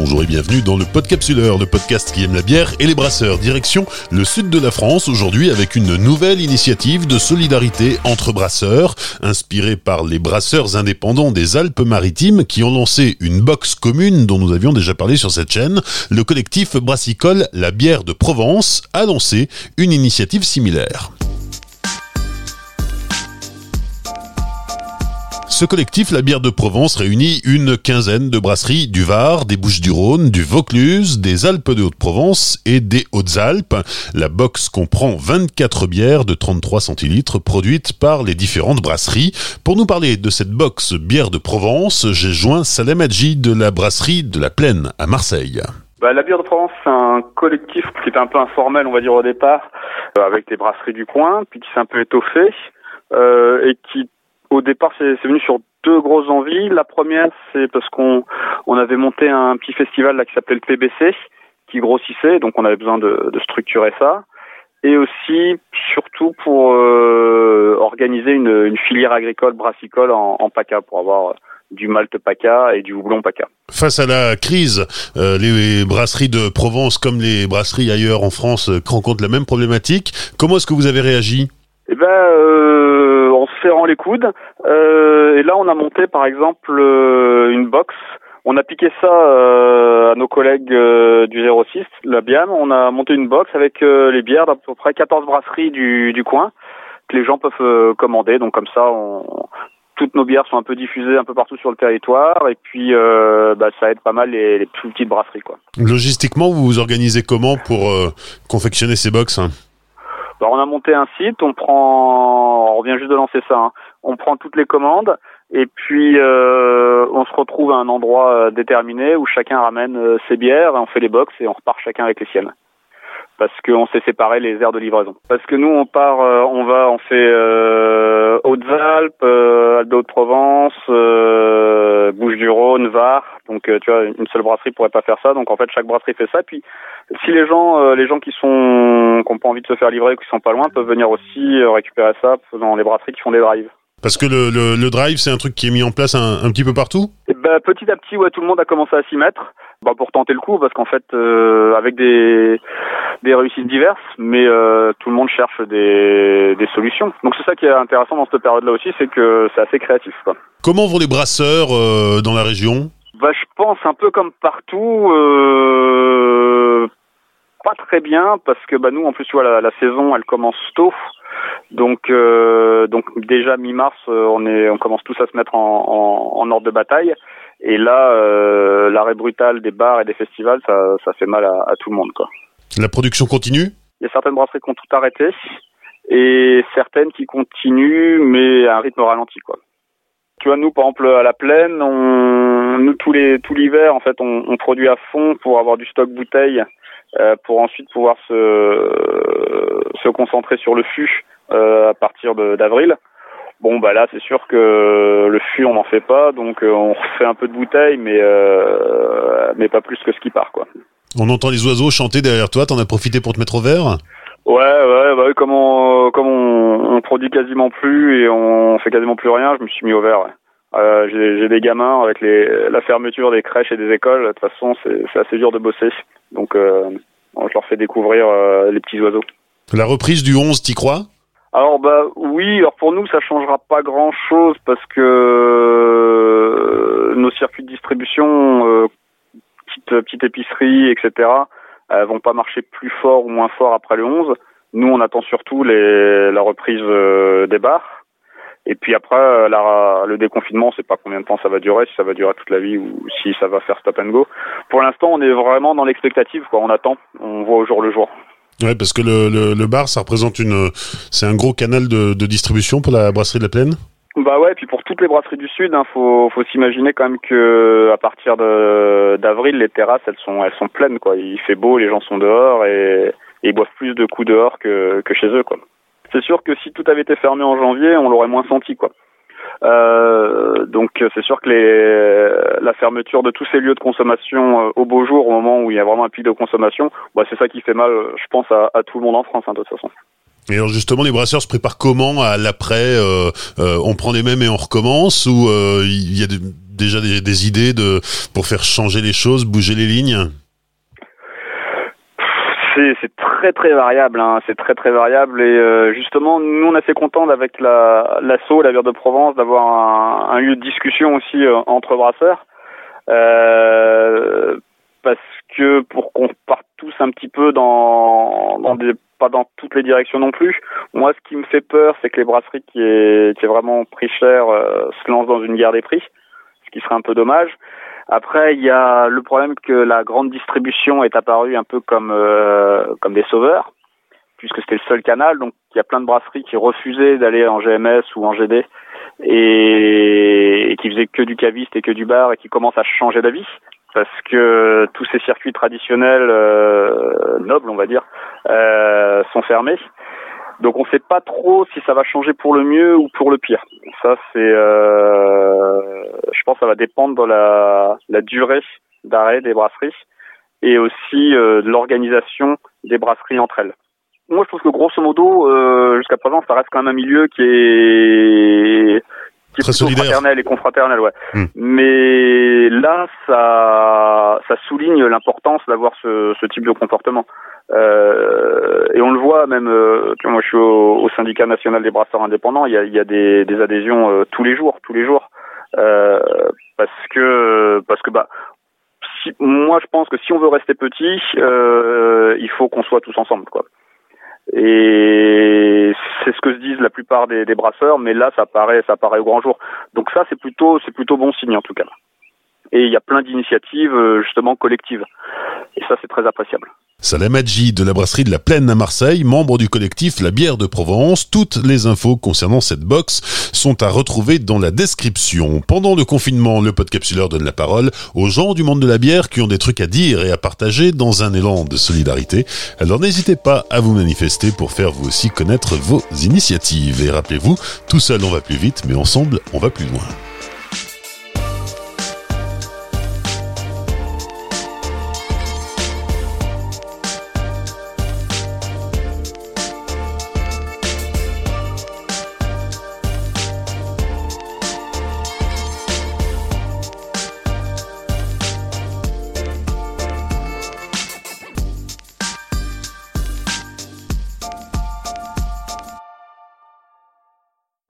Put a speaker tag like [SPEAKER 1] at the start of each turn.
[SPEAKER 1] bonjour et bienvenue dans le Podcapsuleur, le podcast qui aime la bière et les brasseurs. Direction le sud de la France aujourd'hui avec une nouvelle initiative de solidarité entre brasseurs, inspirée par les brasseurs indépendants des Alpes-Maritimes qui ont lancé une box commune dont nous avions déjà parlé sur cette chaîne. Le collectif brassicole La Bière de Provence a lancé une initiative similaire. Ce collectif, la bière de Provence, réunit une quinzaine de brasseries du Var, des Bouches-du-Rhône, du Vaucluse, des Alpes de Haute-Provence et des Hautes-Alpes. La box comprend 24 bières de 33 centilitres produites par les différentes brasseries. Pour nous parler de cette box bière de Provence, j'ai joint Salem Hadji de la brasserie de la Plaine à Marseille.
[SPEAKER 2] Bah, la bière de Provence, c'est un collectif qui était un peu informel, on va dire au départ, euh, avec les brasseries du coin, puis qui s'est un peu étoffé euh, et qui au départ, c'est venu sur deux grosses envies. La première, c'est parce qu'on on avait monté un petit festival là qui s'appelait le PBC, qui grossissait, donc on avait besoin de, de structurer ça. Et aussi, surtout pour euh, organiser une, une, filière agricole brassicole en, en PACA, pour avoir du malt PACA et du houblon PACA.
[SPEAKER 1] Face à la crise, euh, les brasseries de Provence comme les brasseries ailleurs en France euh, rencontrent la même problématique. Comment est-ce que vous avez réagi?
[SPEAKER 2] Eh ben, euh, serrant les coudes. Euh, et là, on a monté, par exemple, euh, une box. On a piqué ça euh, à nos collègues du 06, la BIAM. On a monté une box avec les bières d'à peu près 14 brasseries du, coin que les gens peuvent commander. Donc comme ça, toutes nos bières sont un peu diffusées un peu partout sur le territoire et puis bah, ça aide pas mal les, les, plus petites brasseries.
[SPEAKER 1] Logistiquement, vous vous organisez comment pour confectionner ces box hein?
[SPEAKER 2] On a monté un site, on prend, on revient juste de lancer ça, hein. on prend toutes les commandes et puis euh, on se retrouve à un endroit euh, déterminé où chacun ramène euh, ses bières, on fait les box et on repart chacun avec les siennes. Parce qu'on s'est séparé les aires de livraison. Parce que nous on part, on va, on fait Hautes-Alpes, Alpes de Provence, Bouches-du-Rhône, Var. Donc tu vois, une seule brasserie pourrait pas faire ça. Donc en fait chaque brasserie fait ça. Puis si les gens, les gens qui sont, qui n'ont pas envie de se faire livrer, qui sont pas loin, peuvent venir aussi récupérer ça dans les brasseries qui font des drives.
[SPEAKER 1] Parce que le, le, le drive, c'est un truc qui est mis en place un, un petit peu partout
[SPEAKER 2] et eh ben, Petit à petit, ouais, tout le monde a commencé à s'y mettre bah, pour tenter le coup, parce qu'en fait, euh, avec des, des réussites diverses, mais euh, tout le monde cherche des, des solutions. Donc c'est ça qui est intéressant dans cette période-là aussi, c'est que c'est assez créatif. Quoi.
[SPEAKER 1] Comment vont les brasseurs euh, dans la région?
[SPEAKER 2] Bah, Je pense un peu comme partout, euh, pas très bien, parce que bah, nous, en plus, tu vois, la, la saison, elle commence tôt. Donc, euh, donc déjà mi-mars, euh, on est, on commence tous à se mettre en, en, en ordre de bataille. Et là, euh, l'arrêt brutal des bars et des festivals, ça, ça fait mal à, à, tout le monde, quoi.
[SPEAKER 1] La production continue?
[SPEAKER 2] Il y a certaines brasseries qui ont tout arrêté et certaines qui continuent, mais à un rythme ralenti, quoi. Tu vois, nous, par exemple, à la plaine, on, nous tous les tout l'hiver, en fait, on, on, produit à fond pour avoir du stock bouteille, pour ensuite pouvoir se se concentrer sur le fût euh, à partir d'avril. Bon bah là c'est sûr que le fût on n'en fait pas donc euh, on refait un peu de bouteille mais euh, mais pas plus que ce qui part quoi.
[SPEAKER 1] On entend les oiseaux chanter derrière toi, t'en as profité pour te mettre au vert?
[SPEAKER 2] Ouais ouais bah, comme on comme on, on, produit quasiment plus et on fait quasiment plus rien, je me suis mis au vert. Ouais. Euh, j'ai des gamins avec les la fermeture des crèches et des écoles, de toute façon c'est assez dur de bosser donc euh, je leur fais découvrir euh, les petits oiseaux.
[SPEAKER 1] La reprise du 11, t'y crois?
[SPEAKER 2] Alors bah oui, alors pour nous ça changera pas grand chose parce que euh, nos circuits de distribution, euh, petite, petite épicerie, etc. Euh, vont pas marcher plus fort ou moins fort après le 11. Nous on attend surtout les, la reprise euh, des bars. Et puis après la, le déconfinement, c'est pas combien de temps ça va durer, si ça va durer toute la vie ou si ça va faire stop and go. Pour l'instant, on est vraiment dans l'expectative, quoi. On attend, on voit au jour le jour.
[SPEAKER 1] Ouais, parce que le, le, le, bar, ça représente une, c'est un gros canal de, de, distribution pour la brasserie de la Plaine?
[SPEAKER 2] Bah ouais, puis pour toutes les brasseries du sud, hein, faut, faut s'imaginer quand même que à partir de d'avril, les terrasses, elles sont, elles sont pleines quoi. Il fait beau, les gens sont dehors et, et ils boivent plus de coups dehors que, que chez eux quoi. C'est sûr que si tout avait été fermé en janvier, on l'aurait moins senti quoi. Euh, donc c'est sûr que les, la fermeture de tous ces lieux de consommation euh, au beau jour, au moment où il y a vraiment un pic de consommation, bah, c'est ça qui fait mal, je pense, à, tout le monde en France hein, de toute façon.
[SPEAKER 1] Et alors justement, les brasseurs se préparent comment à l'après euh, euh, On prend les mêmes et on recommence Ou euh, il y a des, déjà des, idées de pour faire changer les choses, bouger les lignes?
[SPEAKER 2] C'est très très variable, hein. c'est très très variable et euh, justement nous on est assez content avec la l'assaut, la bière de Provence, d'avoir un, lieu de discussion aussi euh, entre brasseurs, euh, parce que pour qu'on parte tous un petit peu dans, dans des pas dans toutes les directions non plus. Moi, ce qui me fait peur, c'est que les brasseries qui est, qui est vraiment pris cher se lancent dans une guerre des prix, ce qui serait un peu dommage. Après, il y a le problème que la grande distribution est apparue un peu comme euh, comme des sauveurs, puisque c'était le seul canal. Donc, il y a plein de brasseries qui refusaient d'aller en GMS ou en GD et, qui faisaient que du caviste et que du bar et qui commencent à changer d'avis parce que tous ces circuits traditionnels euh, nobles, on va dire, euh, sont fermés. Donc on ne sait pas trop si ça va changer pour le mieux ou pour le pire. Ça c'est, euh, ça va dépendre de la, la durée d'arrêt des brasseries et aussi euh, de l'organisation des brasseries entre elles. Moi, je trouve que grosso modo, euh, jusqu'à présent, ça reste quand même un milieu qui est qui
[SPEAKER 1] Très
[SPEAKER 2] fraternel et confraternel, ouais. Hmm. Mais là, ça, ça souligne l'importance d'avoir ce, ce type de comportement. Euh, et on le voit même, moi je suis au, au, syndicat national des brasseurs indépendants, il y a, il y a des, des adhésions tous les jours, tous les jours, parce que parce que bah si, moi je pense que si on veut rester petit, il faut qu'on soit tous ensemble quoi. Et c'est ce que se disent la plupart des, des, brasseurs, mais là ça paraît ça paraît au grand jour. Donc ça c'est plutôt c'est plutôt bon signe en tout cas. Et il y a plein d'initiatives justement collectives. Et ça c'est très appréciable.
[SPEAKER 1] Salam Hadji de la brasserie de la Plaine à Marseille, membre du collectif La Bière de Provence. Toutes les infos concernant cette box sont à retrouver dans la description. Pendant le confinement, le podcapsuleur donne la parole aux gens du monde de la bière qui ont des trucs à dire et à partager dans un élan de solidarité. Alors n'hésitez pas à vous manifester pour faire vous aussi connaître vos initiatives. Et rappelez-vous, tout seul on va plus vite, mais ensemble on va plus loin.